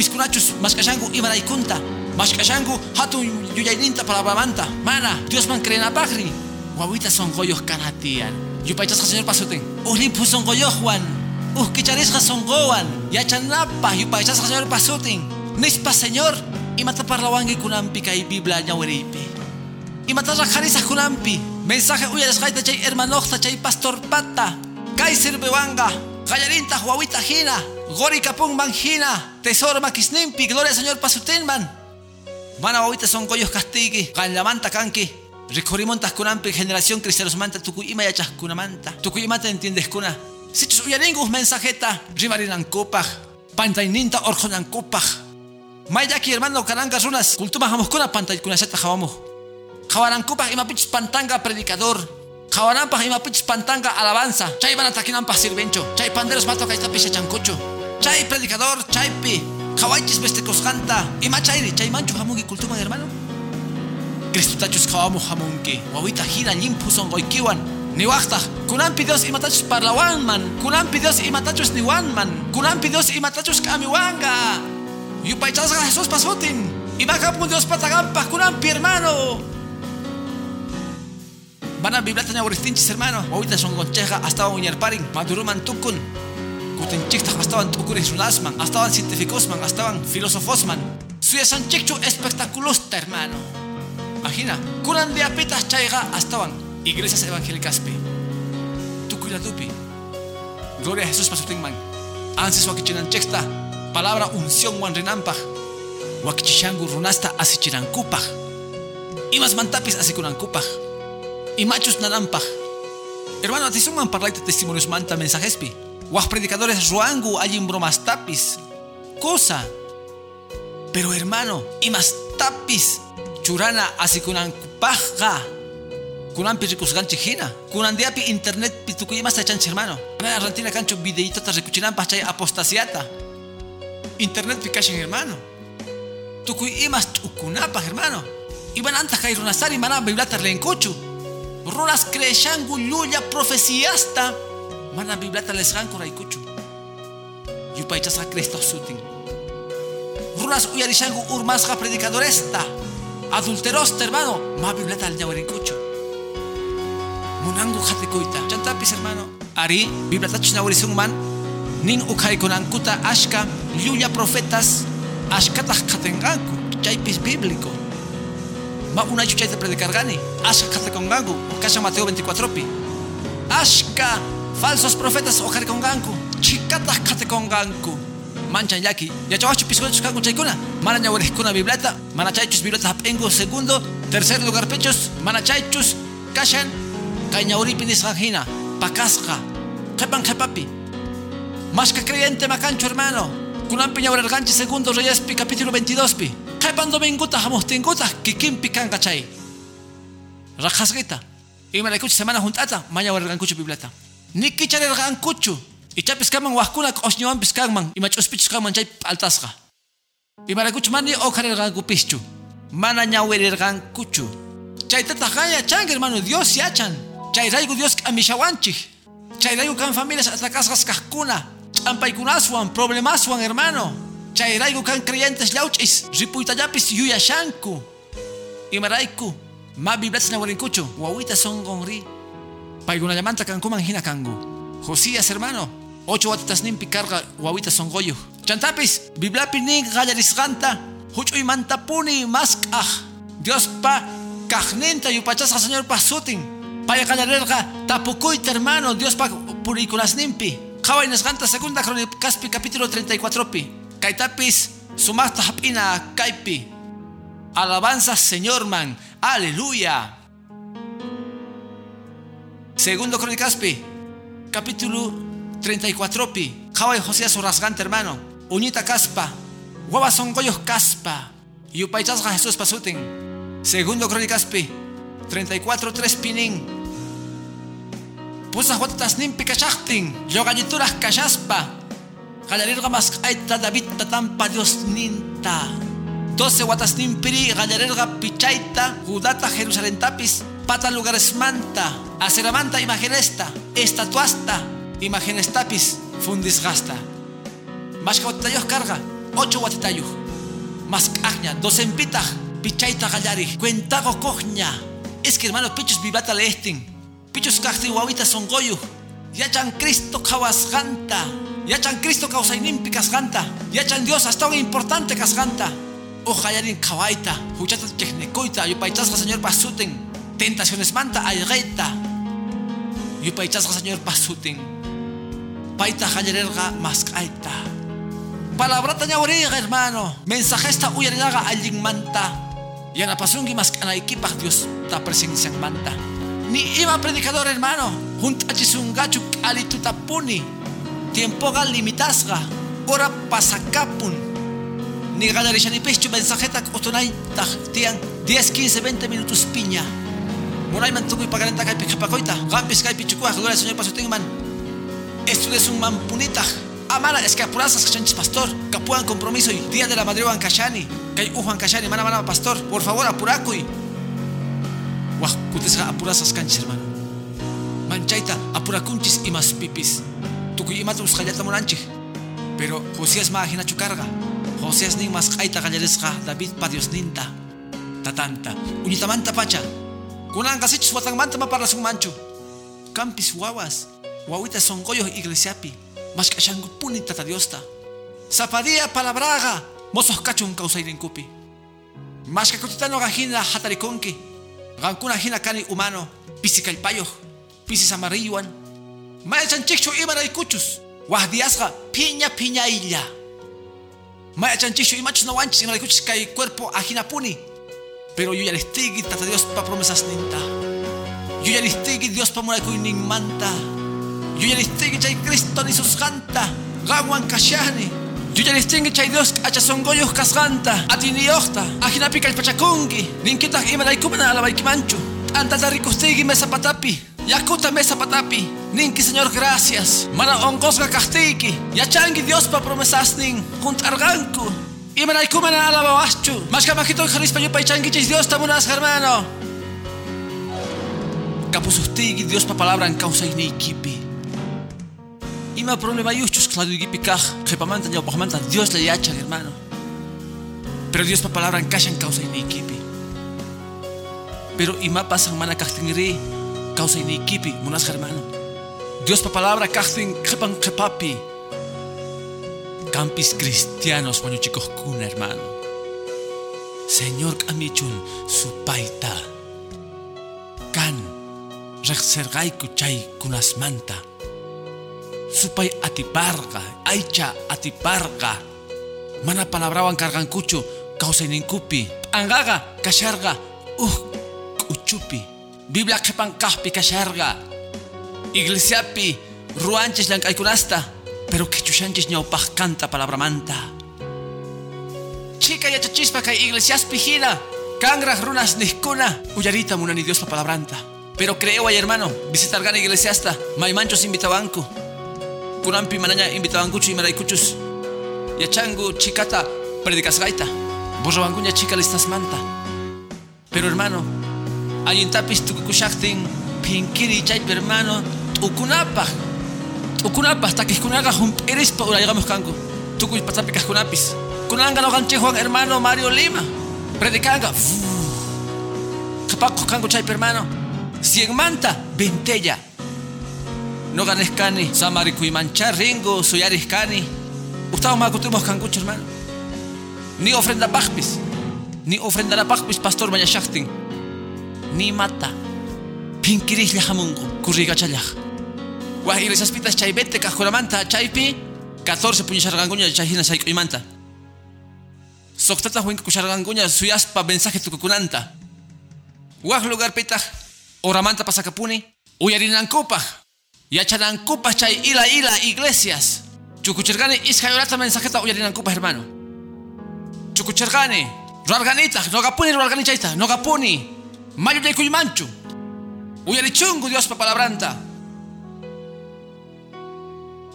Pisculachos maskashangu imaraikunta, maskashangu hatun yuyaininta palabramanta. Mana, Dios man creen pagri. Guaguitas son goyos canatian. Yupaychasqa señor pasutin. Ulimpu son goyojuan. Uskicharisqa son gowan. Yachanapa yupaychasqa señor pasutin. Nispa señor. Imata parlawangi kunampi kay Biblia ñawiripi. Imata rajarisaq kunampi. Mensaje uyarisqayta chay hermanojta chay pastor pata. Kay sirvewanga. Qallarinta huawita hina. Gori kapung man hina. Tesoro makisnimpi. Gloria señor pasutinman. Mana wawita son goyos castigi. Qallamanta kanki. Ricorimontas kunampi generación cristianos manta tukuyima yachas kunamanta. Tukuyimata entiendes kuna. Sichus uyaringus mensajeta. Rimarinan kopaj. Pantaininta orjonan kopaj. Mayaki hermano karanga runas. Kultuma kuna pantay kunaseta jawamo. Jawaran kopaj ima pichis pantanga predicador. Jawaranpaj ima pichis pantanga alabanza. Chay van atakinampa sirvencho. Chay panderos mato kaita pisha chancocho. Chay predicador, chay pi. Jawaichis vestekosganta. Ima chayri, chay mancho jamugi kultuma hermano. Cristutachus kawamu hamunki. Wawita hina limpu son goikiwan. Niwakta, kunampi Dios imatachus parlawanman. Kunampi Dios imatachus niwanman. Kunampi Dios imatachus kamiwanga. Yupaychasga Jesús pasotin. Imakapu Dios patagampa kunampi hermano. Van a biblata ñahuristinchis hermano. Wawita son goncheja hasta un yerparin. Maduruman tukun. Kutinchikta hasta tukuris runasman. Hasta científicosman. Hasta filosofosman. Suya san chichu espectaculosta hermano. Imagina, curan de apitas chaiga estaban iglesias evangélicas pi. Tukuilatupi. Gloria a Jesús pasutingman. Ansis wakichinan chexta. Palabra unción wan rinampaj. Wakichishangu runasta asichirankupaj. Imas mantapis asikunankupaj. Y machos nanampaj. Hermano, atisuman parlaite testimonios manta mensajespi. Waj predicadores ruangu allin bromas tapis. Cosa. Pero hermano, imas tapis. Churana kupajga kunan pirikus ganchi hina kunan diapi internet pitukuyima sa chanchi hermano. Ana argentina cancho videito ta rekuchinan pachay apostasiata. Internet pikashin hermano. Tukuy imas ukunapa hermano. Iban anta kay runasari mana biblata lenkuchu runas creeshangu llulla profeciasta mana biblata lesganku raykuchu yupaychasqa cristo sutin runas uyarishangu urmasqa predicadoresta adulterosta, hermano. Ma bibleta al ñahuarincucho. Munangu jatikuita. Chantapis, hermano. Ari, bibleta chnahuarisung man. Nin ukay konankuta ashka, lluya profetas, ashkatah katenganku. Chaypis bíblico. Ma una chuchayta predicargani. Ashka katekonganku. Kasha Mateo 24 pi. Ashka, falsos profetas okarikonganku. Chikatah katekonganku. manchan yaki yachawachu piscochos kanku chaykuna mana ñawarikuna biblata. Mana chaychus biblata hap'inku segundo. Tercer lugar pechos. Mana chaychus kashan nisqan hina pakasqa qhipan qhipapi mashka creyente makanchu hermano. Kunanpi ñawrirqanchis segundo. Reyespi capítulo 22 pi. Qhipan dominguta hamuqtinkuta kikinpi kanqa chay raqhasqita imaraykuchus semana junt'ata ma ñawarirqankuchu biblata nikicharirqankuchu Ichapis kaman wahkuna q'osñuwanpis kanman ima ch'uspichus kanman chay p'altasqa. Imaraykuchu mani oqharirqankupischu mana ñawirirqankuchu chaytataq qan yachanki hermano Dios yachan. Chayrayku Dios k'amishawanchik chayrayku kan familias atakasqas kaqkuna ch'ampaykunaswan problemaswan hermano. Chayrayku kan creyentes llawch'is ripuytallapis yuyashanku. Imarayku ma biblatas ñawirinkuchu wawita sonqonri paykunallamanta kankuman hina kanku Josías hermano ocho watitas nimpi karqa wawita sonqoyuq chantapis bibliapi nin qallarisqanta huch'uy mantapuni masq'aj diospa kaqninta yupachasqa señorpa sutin Paya galarerga tapukuyta hermano Dios pa nimpi. Kawai nesganta segunda Caspi capítulo 34 pi. Kaitapis sumasta hapina kaipi. Alabanza Señor man. Aleluya. Segundo Cronicaspi, capítulo 34 pi. Kawai Josías rasgante hermano. Uñita caspa. Guava son goyos caspa. Yupaychasga Jesús pasutin. Segundo Cronicaspi 34 3 pinin. Pusa huatas nimpi kachachtin. Yogallituras kachaspa. Galarirga mas aita David tatampa Dios ninta. 12 watas nimpiri gallarirga pichaita. Judata Jerusalén tapis. Pata lugares manta. Aceramanta imagenesta. Estatuasta. Imágenes tapis. Fundis gasta. Mas carga. 8 watitayuh. Mas kajña. 12 pitah. Pichaita gallari. Cuentago cogña. Es que hermano, pichos vivata leestin. Pichos guavita son goyu. Yachan Cristo kawas ganta. Yachan Cristo causainimpi ganta. Yachan Dios hasta un importante casganta. Ojayarin kawaita. Huchata technecoita. Yupaichasga señor pasuten. Tentaciones manta ayreta. Yupaichasga señor pasuten. Paita hayarerga maskaita. Palabrata ñauriga hermano. Mensajesta uyarinaga allin manta. Yana pasungi mas equipaj Dios ta presencia manta. Ni iba predicador hermano, junto a chisungachu alitutapuni. Tiempo gal limitasga, ora pasacapun. Ni galarisha ni pecho mensajeta otonay tian 10, 15, 20 minutos piña. Moray mantuko ipagalenta kay pichapakoita. Gampis kay pichukua, gloria al Señor pasutingman. Esto es un mampunita. Amara es que apurasas chanchis pastor, capuan compromiso y día de la madre kashani. Kay ujuan kashani, mana mana pastor, por favor apurakuy. Wah, kutesga apurasas canchis hermano. Manchaita, apurakunchis y más pipis. Tukuy imatus kallata moranchi. Pero Josías ma ajina chukarga. Josías ni mas kaita gallaresga David pa Dios ninta. Tatanta, unitamanta pacha. Kunan kasichis watangmanta ma para sun manchu. Campis guaguas. Guaguitas son goyos iglesiapi. Mas puni tata diosta. Zapadía palabraga. Mozos cachun kupi. Mas kakutitano gajina hatarikonki. Gankuna hina kani humano. payo. Pisis amarilluan. Mayachan chichu imara ikuchus. Wahdiasga piña piña illa. Mayachan chichu imachus no wanchis imara cuerpo ajina puni. Pero yo ya les tata Dios pa promesas ninta. Yo ya les Dios pa murakuy ning manta. Yo ya listingi chay Cristo ni sus ganta. Gawan kashani. Yo ya listingi chay Dios achasongoyos kasganta. Atini yohta. Ajinapi kalpachakungi. Ninkitak imaraikumana alabaikimanchu. Antata rikustigi mesa patapi. Yakuta mesa patapi. Ninki Señor gracias. Mana ongosga kastiki. Yachangi Dios pa promesasnin. Juntarganku. Imaraikumana alabawaschu. Mashkamakito jarispa yupaychangi chay Dios tamunas hermano. Kapusustigi Dios pa palabra en causa inikipi. Ima problema yuchus claro y picaj, jepamanta ya pajamanta Dios le yacha hermano. Pero Dios pa palabra en causa ni equipi. Pero ima pasan mana kachtingri causa ni equipi munas hermano. Dios pa palabra kachting jepan jepapi. Campis cristianos waño chicos kun hermano. Señor kamichun su paita. Kan rexergai kuchay kunas manta supay atiparga, aicha atiparga. Mana palabrawan kargankuchu, ninkupi. Angaga, kasharga, uh, uchupi. Biblia kepan kahpi kasharga. Iglesiapi, ruanches lankaikunasta, pero quechushanches ñaupaj canta palabra manta. Chica yachachispa kay iglesias pijina, kangra runas niskuna, uyarita munani Dios pa palabranta. Pero creo ay hermano, visitar gana iglesiasta, maimanchos invitabanco. Kunampi mananya invitabankuchu imaraykuchus yachangu chikata predicasgaita borrabankuña chika listas manta. Pero hermano allintapis tukukushaktin pinkiri chaypi hermano t'ukunapaj t'ukunapaj takijkunaqa hump'irispa urayqamuj kanku. Tukuy pasapi kajkunapis kunanqa noqanchik Juan hermano Mario Lima. Predicanga. Qapakuj kanku chaypi hermano. Cien manta ventella. No ganes cani, manchar ringo, soyaris cani. Gustavo macutumos cancucho, hermano. Ni ofrenda pajpis, ni ofrenda la pajpis, pastor mayashachtin. Ni mata. pinkirijlla hamungu kurrigachallaj waj iglesiaspitas chay 20 kajkuramanta chaypi 14 puñasharqankuña chayhina sayk'uymanta soqtataq winkakusharqankuña suyaspa mensaje tukukunanta waj lugarpitaq oramanta pasakapuni uyarinankupaj yachanankupaj chay ila ila iglesias. Chukuchirqani iskay horata mensajeta uyarinankupaj hermano. Chukuchirqani ruarganitaq noqapuni ruargani chayta noqapuni mayo yaykuymanchu uyarichungu Diospa palabranta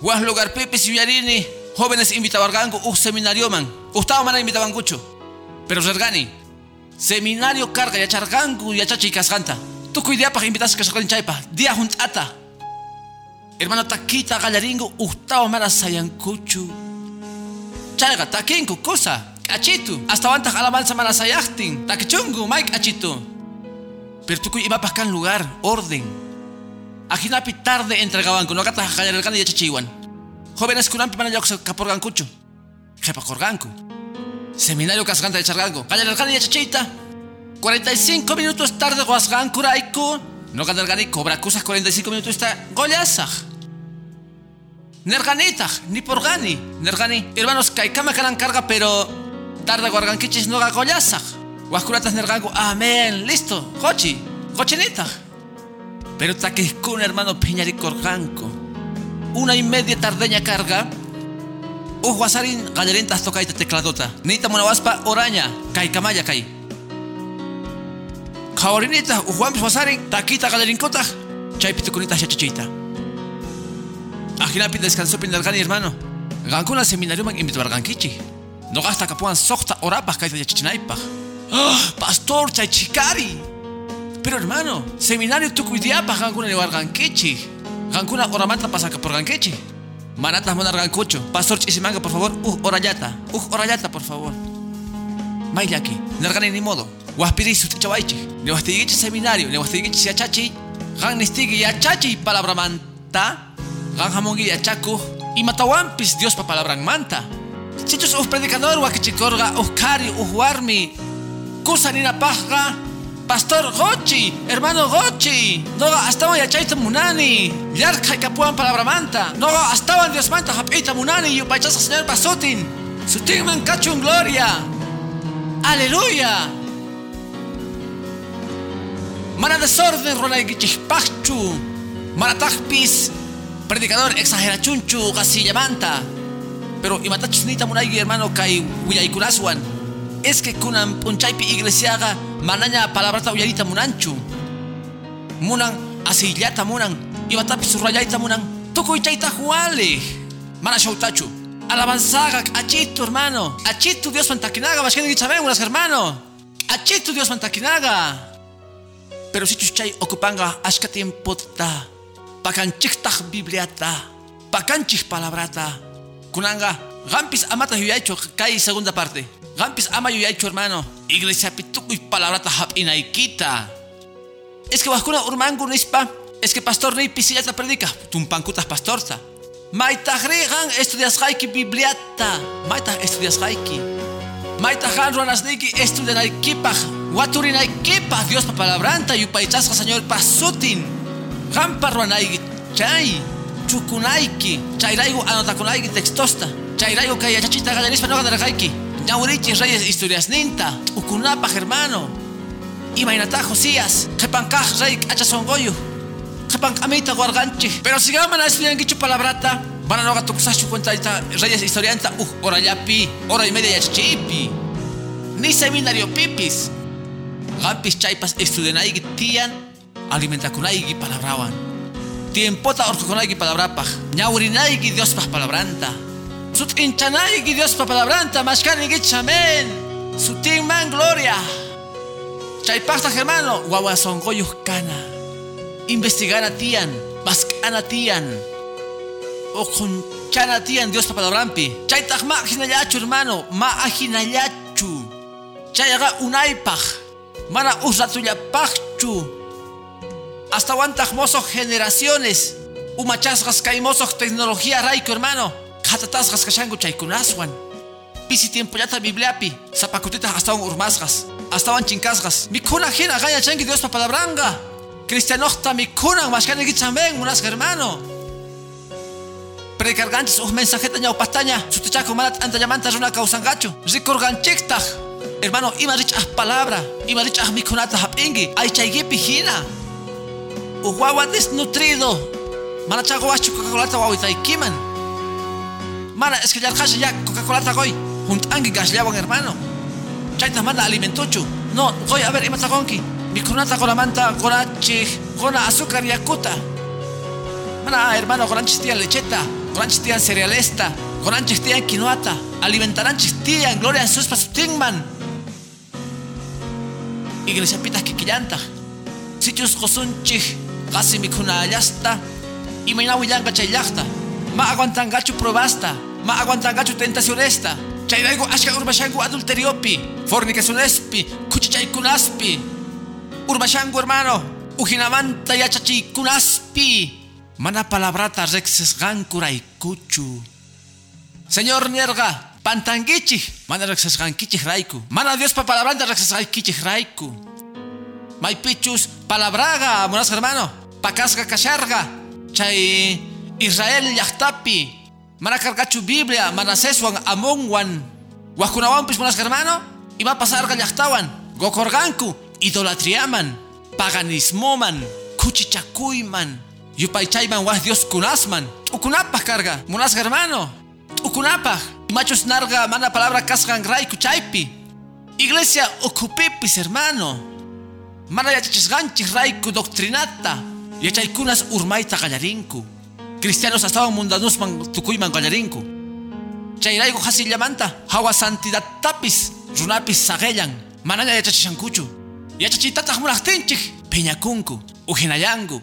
waj lugarpipis uyarini jóvenes invitawarqanku uj seminarioman ujtawa mana invitawankuchu pero rergani seminario carga yacharqanku yachachiy kasqanta tukuy diapaj invitas kasqani chaypaj dia junt'ata hermano taquita gallaringu ujtawa mana sayankuchu chayqa takinku kusa k'achitu hasta wantaj alabanza mana sayaqtin takichungu may k'achitu pero tukuy imapaj kan lugar orden ajinapi tarde entregabanku noqata qallarerqani yachachiywan jóvenes kunampi mana llawqa kaporqankuchu qhipakurqanku seminario kasqanta yacharqanku qallarerqani yachachiyta 45 minutos tarde wasqankurayku noqanerqani cobrakusaq 45 minutos ta qollasaq nerqanitaq ni porqani nerqani hermanos kaykama kanan karqa pero tarde warqankichis noqa qollasaq wajkunatas nerqanku amén listo. Qochi qochinitaq pero takijkuna hermano piñarikorqanku una y media tardeña carga. Uj wasarin qallarintas tokayta tecladota. Nita munawaspa oraña. Kaykamaya kay qhawarinitaq ujuwanpis wasarin takita qallarinkutaq chaypi tukunitaq yachachiita ajinapi descansopi nerqani hermano. Qankuna seminarioman invitawarqankichik noqaqta kapuwan soqta orapaq kayta yachachinaypaq ah, pastor chay chikari pero hermano seminario tukuy diapaq qankuna niwarqankichik qankuna oramanta pasakaporqankichik manatas munarqankuchu pastor ch'isimanga por favor uj orallata uj orallata por favor. Mayllaki nerqani ni modo. Wajpiri sutichawaychik niwajtigichik seminario niwajtigichik yachachiy qan nistigi yachachiy palabramanta qan hamunki yachakuj imatawanpis diospa palabranmanta chichus uj predicador wakichikorqa uj kari uj warmi. Kusa ninapaqqa Pastor Gochi, hermano Gochi, noga astawan yachayta munani, yarkay kapuan palabramanta, noga astawan Dios manta hapita munani y upachasa señor pasotin, sutin man kachun gloria, aleluya. Mana desorden ronay gichipachchu, mana takpis, predicador exagerachunchu gasilla manta, pero imatachus nita munay hermano kay huyaykunaswan, es que kunan punchaypi iglesiaga manaña palabrata uyarita munanchu munan asillata munan imatapis surrayayta munan tukuy chayta juale mana shawtachu alabanzaga achito hermano. Achito Dios mantakinaga bashkani gichaben unas hermano. Achito Dios mantakinaga. Pero si chay ocupanga ashka tiempo ta pakanchiktaj bibliata pakanchik palabrata. Kunanga gampis amata huyaycho kay segunda parte gampis ama yuyaycho hermano. Iglesia pitukuy palabrata hap'inaykita es que wajkuna urmangu nispa es que pastor ni pisillata predica. Tumpankutas pastorta maytajriqan estudiasqayki bibliata. Maytaj estudiasqayki maytajan ruanasniyki estudianaykipaj waturinaykipaj diospa palabranta yupaychasqa señor pasutin. Qampa ruanayki chay chukunayki chayrayku anotakunayki textosta. Chayrayku kay yachachita qallarispa noqa ñawrichis reyes historias ninta ukunapaj hermano imaynata josías qhipankaj rey k'achasonqoyu qhipank'amiyta warqanchik pero siga mana estudiankichu palabrata mana noqa tukusaqchu cuentayta reyes historianta uj orallapi hora y media yachachipi ni seminario pipis. Qampis chaypas estudianayki tiyan alimentakunayki palabrawan tiempota orqukunayki palabrapaj. Ñawrinayki diospaj palabranta sut'inchanayki diospa palabranta mashkaninkichik amén sutinman gloria. Chaypaqtaj hermano wawasonqoyuj kana. Investigana tiyan mask'ana tiyan uqunchana tiyan diospa palabrampi chaytaj ma ajinallachu hermano ma ajinallachu chayqa unaypaj mana uj ratullapaqchu hasta wantaj mosoq generaciones. Umachasqas kay mosoq tecnología rayku hermano qhatatasqas kashanku chaykunaswan pisi tiempollata bibliapi sapakutita astawan urmasqas astawan chinkasqas mikhuna hina qañachanki diospa palabranga Cristianokta mikunan mashkani gichamen unas hermano. Precarganchis un mensajeta ñawpastaña, sutichaco malat antallamanta runa causangacho. Ricorganchiktaj. Hermano, ima richas palabra, ima richas mikunata hapingi, ay chaygipi hina. Uhuawa desnutrido. Mana chago wachu Coca-Colata wawitaikiman. Mana, es que ya ya Coca-Colata goy. Juntangi gasllawan hermano. Chaytas manda alimentuchu. No, goy, a ver, ima tagonki. Mikunata con la manta, con con azúcar y acuta. Mana, hermano, con tian lecheta, con tian cerealesta, con tian quinoata, alimentarán tian gloria en sus pastingman. Iglesia pitas que quillanta. Sitios cosunchich, casi mikuna allasta, y mañana huyanga chaylachta. Ma aguantan gacho probasta, ma aguantan gacho tentacionesta. Chayraigo ashka urbashango adulteriopi, fornicacionespi, kuchichaykunaspi. Urbashango hermano, Ujinamanta kunaspi. Mana palabrata y kuchu. Señor Nierga, pantangichi, mana rexesgankichi raiku. Mana Dios pa palabranta rexesgankichi raiku. Maipichus palabraga, monas hermano, pakasga kasharga. Chay Israel yachtapi. Mana cargachu Biblia, mana seswan amongwan. Wakunawampis monas hermano, iba pasarga yachtawan. Gokorganku, idolatriaman, paganismoman, kuchichakuyman, yupaychayman wah Dios kunasman, ukunapaj carga, munas hermano, ukunapaj, machos narga mana palabra kasgan ray kuchaypi, iglesia okupipis hermano, mana yachachisganchis rayku doctrinata, yachaykunas urmayta qallarinku, cristianos hasta mundanusman tukuyman qallarinku, chayrayku hasillamanta, hawa santidad tapis, runapis sagellan, manaya yachachishankuchu, Yachachitataj mulajtinchik, piñakunku, ujinayangu.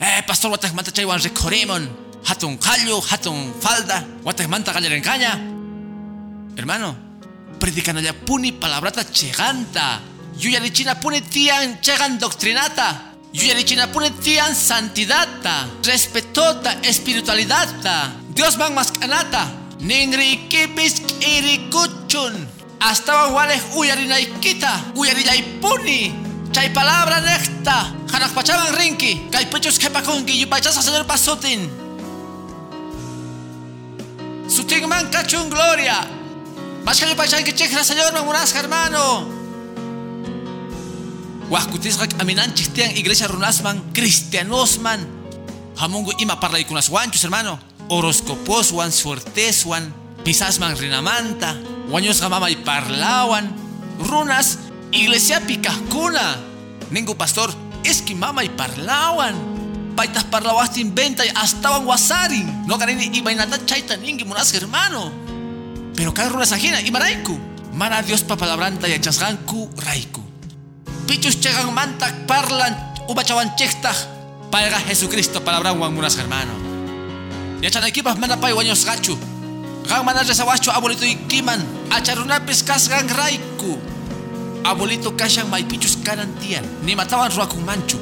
Eh, pastor watak manta chaywan rekorimon, hatun kallu, hatun falda, watak manta caña. Hermano, predicanaya puni palabrata cheganta. Yuyarichina puni tian chegan doctrinata. Yuyarichina puni tian santidata, respetota, espiritualidadta. Dios man mas kanata. Ningri kipis irikuchun hasta wale uyarinaykita puni. Chay palabra necta. Pachaban rinki. Kay pechos y yupachasa señor pasutin man cachun gloria. Mashka yupachanki chikra señor mamunas hermano Wahkutisqak aminanchik tian iglesia runasman cristianosman Hamungu ima parlaykunas wanchus hermano Horoscoposwan suerteswan Pisasman rinamanta Waños y parlawan, runas, iglesia picascuna. Ningún pastor, es que mama y parlawan. Paitas parlawas inventa y hasta wasari. No garini y bainata chaita ningi munas hermano. Pero cada runas ajena y maraiku. Mana Dios papalabranta y achasganku raiku. Pichus chegan mantak parlan ubachawan chekta. Paiga Jesucristo palabran munas hermano. Y equipas mana pay waños gachu. Gang mana resawacho abuelito ikiman. Acharunapis kasgan raiku. Abuelito kashan maipichus karantian. Ni matawan manchu.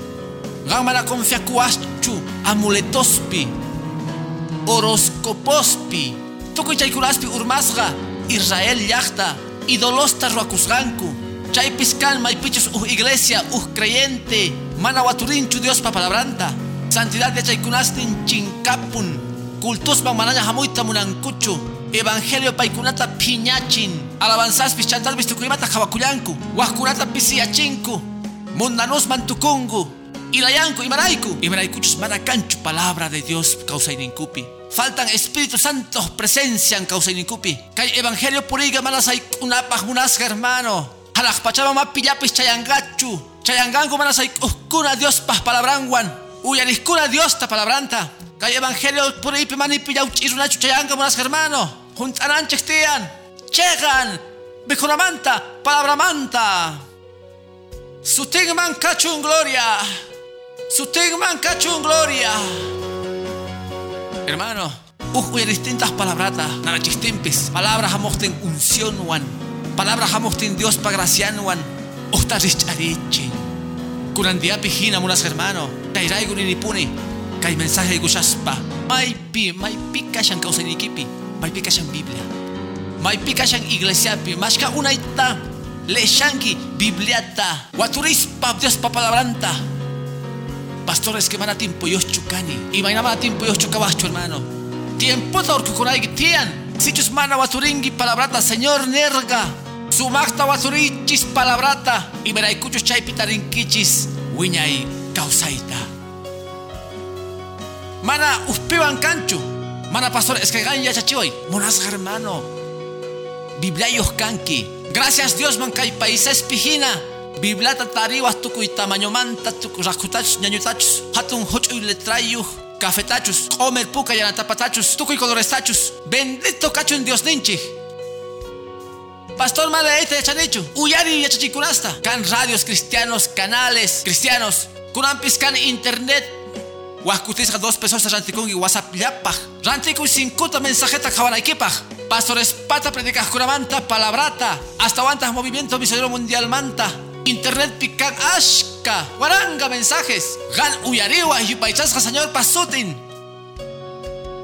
Gang mana confiakuachu amuletospi. Horoscopospi. Tukuy urmasga. Israel yachta. Idolosta ruakusganku. Chaypis kan maipichus uh iglesia uh creyente. Mana waturinchu Dios pa palabranta. Santidad de chaykunastin chinkapun. Kultusman manaya hamuita munankuchu. Evangelio paikunata piñachin. Alabanzaspis chantalpis tukuymata jawakullanku. Wahkunata pisiyachinku. Mundanos mantukungu. Ilayanku imaraiku. Imaraykuchus maracanchu palabra de Dios causaininkupi. Faltan Espíritu Santo presencia en causaininkupi. Kay Evangelio puriga manasay unapaj munas hermano. Halakpachama mapillapis chayangachu. Chayangangu manasay uskuna Dios pah palabranguan. Uyariskuna Dios ta palabranta. Kay Evangelio puripi manipillauch irunachu chayanga munas hermano. Juntarán chextean, chegan, manta, palabra manta. Sutigman cachun gloria, sutigman cachun gloria. Hermano, uy distintas palabratas, narachistimpis, palabras amosten unción wan, palabras amosten Dios pagracianuan, ostarich arichi. Kurandia pijina munas hermano, tairaigun inipuni, kai mensaje gushaspa, maipi, maipi kashan kausanikipi. Maypi kashan Biblia. Maypi kashan iglesiapi. Mashka le shanki Bibliata. Waturispa Dios papalabranta. Pastores que mana tiempo yo chucani. Y mañana mana tiempo yo chucabacho, hermano. Tiempo ta urkukunay tian. Sichus mana waturingi palabrata, señor nerga. Sumakta waturichis palabrata. Y meraikuchus chaypitarinkichis. Wiñay causaita. Mana uspiwan canchu. Mana pastor, es que ya chachihoy. Monas hermano. Biblia kanki. Gracias Dios man kay paisa espijina. Biblata tariwas tukuy tamaño manta tukuy rakutachus ñañutachus. Hatun hochuy letrayuj. Cafetachus, comer puka yanatapatachus, tukuy colorestachus. Bendito cachun Dios ninchi. Pastor Malaete Chanichu, Uyari Yachachikunasta, can radios cristianos, canales cristianos, kunampis can internet, Huascutisca dos pesos rantikungi WhatsApp yapaj. Rantiku cincuta mensajeta kawanaikipa. Pastores pata predicas curamanta palabrata. Hasta aguantas movimiento misionero mundial manta. Internet pican ashka. Waranga mensajes. Gan uyariwa y paichasca señor pasutin.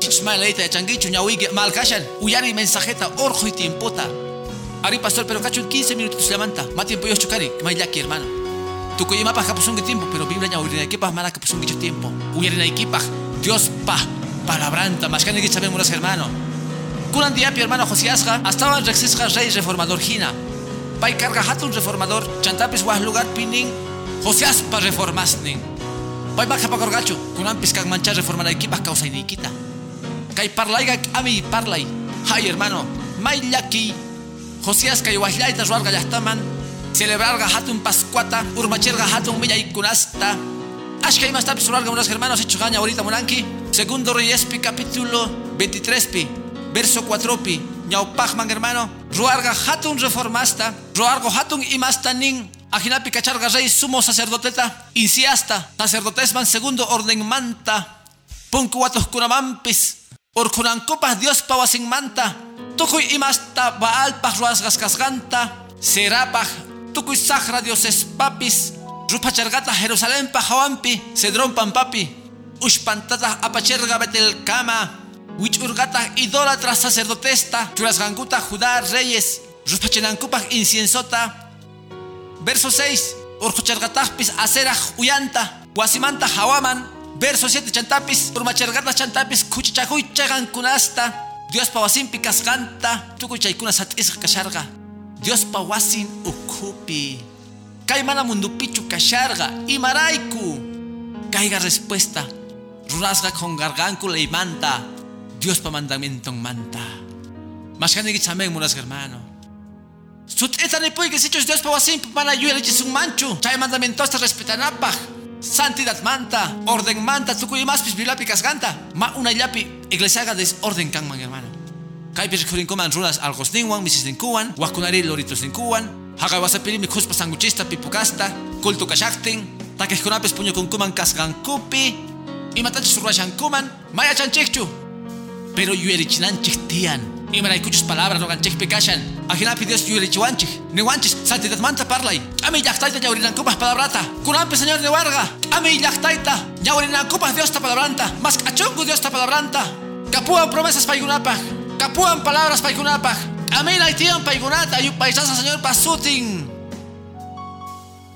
Ismaelita de changuichu ñawigi malcashan. Uyari mensajeta orjo y tiempota. Ari pastor pero cacho 15 minutos se levanta. Más tiempo yo chukari. Maillaki hermano. Tukuyima pa kapusungi tiempo, pero Biblia ya urina equipa mala kapusungi tiempo. Uyarina equipa, Dios pa, palabranta, más que saben unas hermano. Kunan diapi hermano Josiasga, hasta rexisga rey reformador Gina. Pai carga hatun reformador, chantapis wah lugar pinin, Josiaspa reformasnin. Pai baja pa corgacho, kunan piscan mancha reformar equipa causa iniquita. Kai parlaiga ami parlay. Hay hermano, mai yaki. Josias kai wahlaita ruarga yastaman, celebrar hatun pascuata, urmacherga hatun y kunasta. Ashkay más tapis urarga unos hermanos hecho gaña ahorita muranki. Segundo Reyespi capítulo 23 pi, verso 4 pi. Ñaupajman hermano, ruarga hatun reformasta, ruargo hatun imasta nin. Ajinapi cacharga rey sumo sacerdoteta, insiasta, sacerdotesman segundo orden manta. Punkuatos kunamampis, orkunankopas Dios pawasin manta. Tukuy imasta baalpaj ruasgas casganta, serapaj tukuy sahra dioses papis, rupachargata Jerusalén pajawampi, cedrón pampapi, ushpantata apacherga betel kama, wichurgata idólatra sacerdotesta, churasganguta Judá reyes, ruspachenankupa inciensota. Verso 6, urkuchargatapis aseraj uyanta, guasimanta hawaman, verso 7 chantapis, urmachargata chantapis kuchichakuy Dios pawasimpi kasganta, tukuy chaykuna satisqa kasharga. Dios pawasin ukupi. Kay mana mundo pichu kasharga imaraiku. Caiga respuesta. Rurasga con garganku le manta. Dios pa mandamiento manta. Mas que chamen muras hermano. Sut etane puy que sichos Dios pawasin pana yuel un manchu. Chay mandamiento hasta respetanapaj. Santidad manta, orden manta, tukuy más casganta. Ma una yapi iglesia haga desorden kangman hermano. Kaypi rikurinkuman runas algosninwan, misisninkuwan, wakunari loritosninkuwan, haqay wasapiri mikhuspa sanguchista pipukasta, kultu kashaktin, takejkunapis puñukunkuman kasqankupi, imatachus rurashankuman, mayachanchikchu. Pero yuerichinanchik tiyan. Imaraykuchus palabras noganchikpi kashan. Ajinapi Dios yuyerichiwanchik. Niwanchis santidad manta parlay. Ami llaqtayta ñawrinankupas palabrata. Kunampi señor niwarga. Ami llaqtayta ñawrinankupas Dios ta palabranta. Mas kachungu Dios ta palabranta. Kapuan promesas paygunapaj. Kapuan palabras paikunapaj. Amin tian paikunata yu paisasa señor pasutin.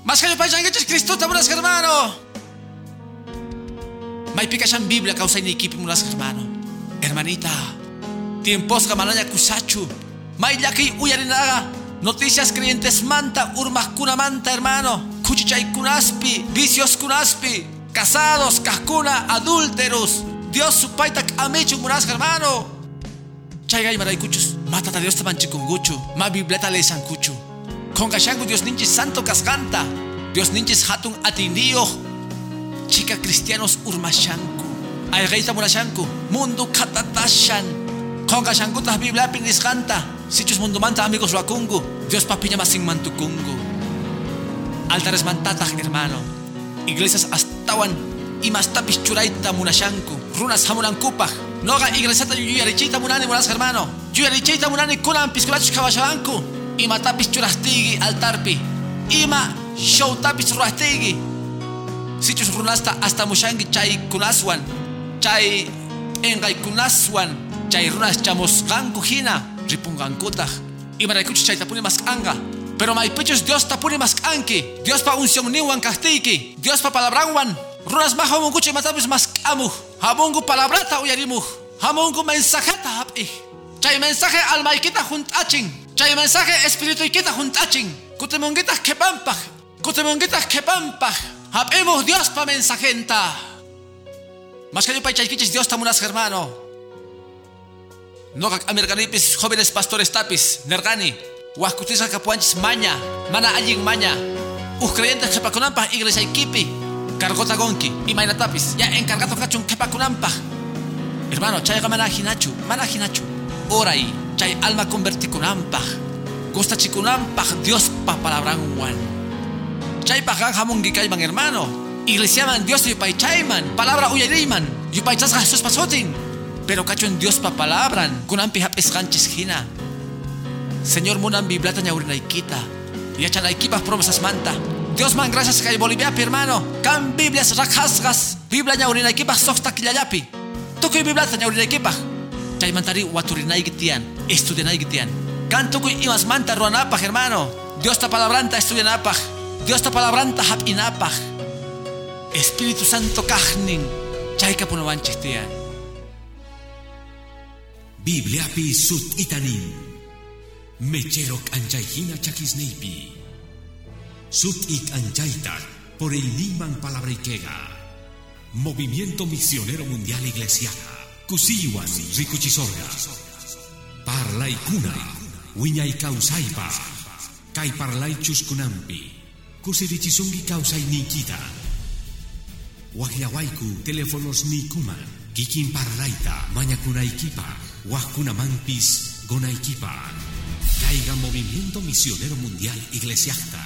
Mas kayo paisangichis Cristo tabunas hermano. May pikashan Biblia causa ni equipo mulas hermano. Hermanita. Tiempos kamalaya kusachu. May yaki uyarinaga. Noticias creyentes manta urmas manta hermano. Kuchichay kunaspi. Vicios kunaspi. Casados, cascuna, adúlteros. Dios su paitak amichu mulas hermano. Chayga maraykuchus, mata Dios tamanchikunguchu, ma bibleta le sankuchu. Kongashangu Dios ninchis santo cascanta, Dios ninchis hatun atindio, chica cristianos urmashanku, aygaita murashanku, mundo katatashan, tas biblia piniscanta, sichus mundo manta amigos rakungu, Dios papiña masin mantukungu. Altares mantatah hermano, iglesias astawan, y más tapis churaita munashanku, runas hamunankupah, Noga igresata yuyarichita munani munas hermano. Yuyarichita munani kunan pisculachus kabashabanku. Ima tapis churastigi altarpi. Ima show tapis ruastigi. Sichus runasta hasta mushangi chay kunaswan. Chay engay kunaswan. Chay runas chamusganku hina. Ripungankutah. Ima rekuchus chay tapuni mas anga. Pero maipichus Dios tapuni mas anki. Dios pa unción niwan kastiki. Dios pa palabranwan. Runas más hamungu chimatapis mas kamu. Hamungu palabrata uyarimu. Hamungu mensajeta hap'i. Chay mensaje almaykita junt'achin. Chay mensaje espirituykita junt'achin. Kutimungita kepampaj. Kutimungita kepampaj. Hap'imuj Dios pa mensajenta. Mas kayo pa'y chaykichis Dios tamunas hermano. No kak americanipis jóvenes pastores tapis. Nergani. Huascutisa kapuanchis maña. Mana allin maña. Uj creyentes kepakunampa iglesia ikipi. Cargota gonki. Y tapis. Ya encargado kachun kepakunampa. Hermano, chayqa mana hinachu. Mana hinachu. Oray. Chay alma convertikunampa. Gusta chikunampa Dios pa palabranwan. Chay pagan hamon gikayman hermano. Iglesia man Dios yupay chayman. Palabra uyayriman. Yupay chasqa Jesús pasotin. Pero kachun Dios pa palabran. Kunampi hapis ganchis hina. Señor munan biblata ñaurinaykita. Yachanaykipas promesas manta. Dios man gracias kay Bolivia hermano. Kan Biblias rakasgas. Biblia ñaurinaykipas sosta killallapi. Tukuy biblata ñaurinaykipas. Chaymantari waturinayki estudianayki tiyan. Kan tukuy imas manta ruanapaj hermano. Dios ta palabranta estudianapaj. Dios ta palabranta hapinapaj. Espíritu Santo kahnin. Chayka punawanchis tiyan. Bibliapi sut itanin. Mechero anchayhina chakisneipi. Sut ik anchaita por el Niman Palabrikega. Movimiento Misionero Mundial Iglesiana. Kusiwan Rikuchisorga. Parlay kuna. Wiñay kausaipa. Kay parlay chuskunampi. Kusirichisungi kausay nikita. Wahyawaiku teléfonos nikuman. Kikin parlaita mañakunaykipa. Wahkunamampis gonaykipa. Caiga Movimiento Misionero Mundial Iglesiasta.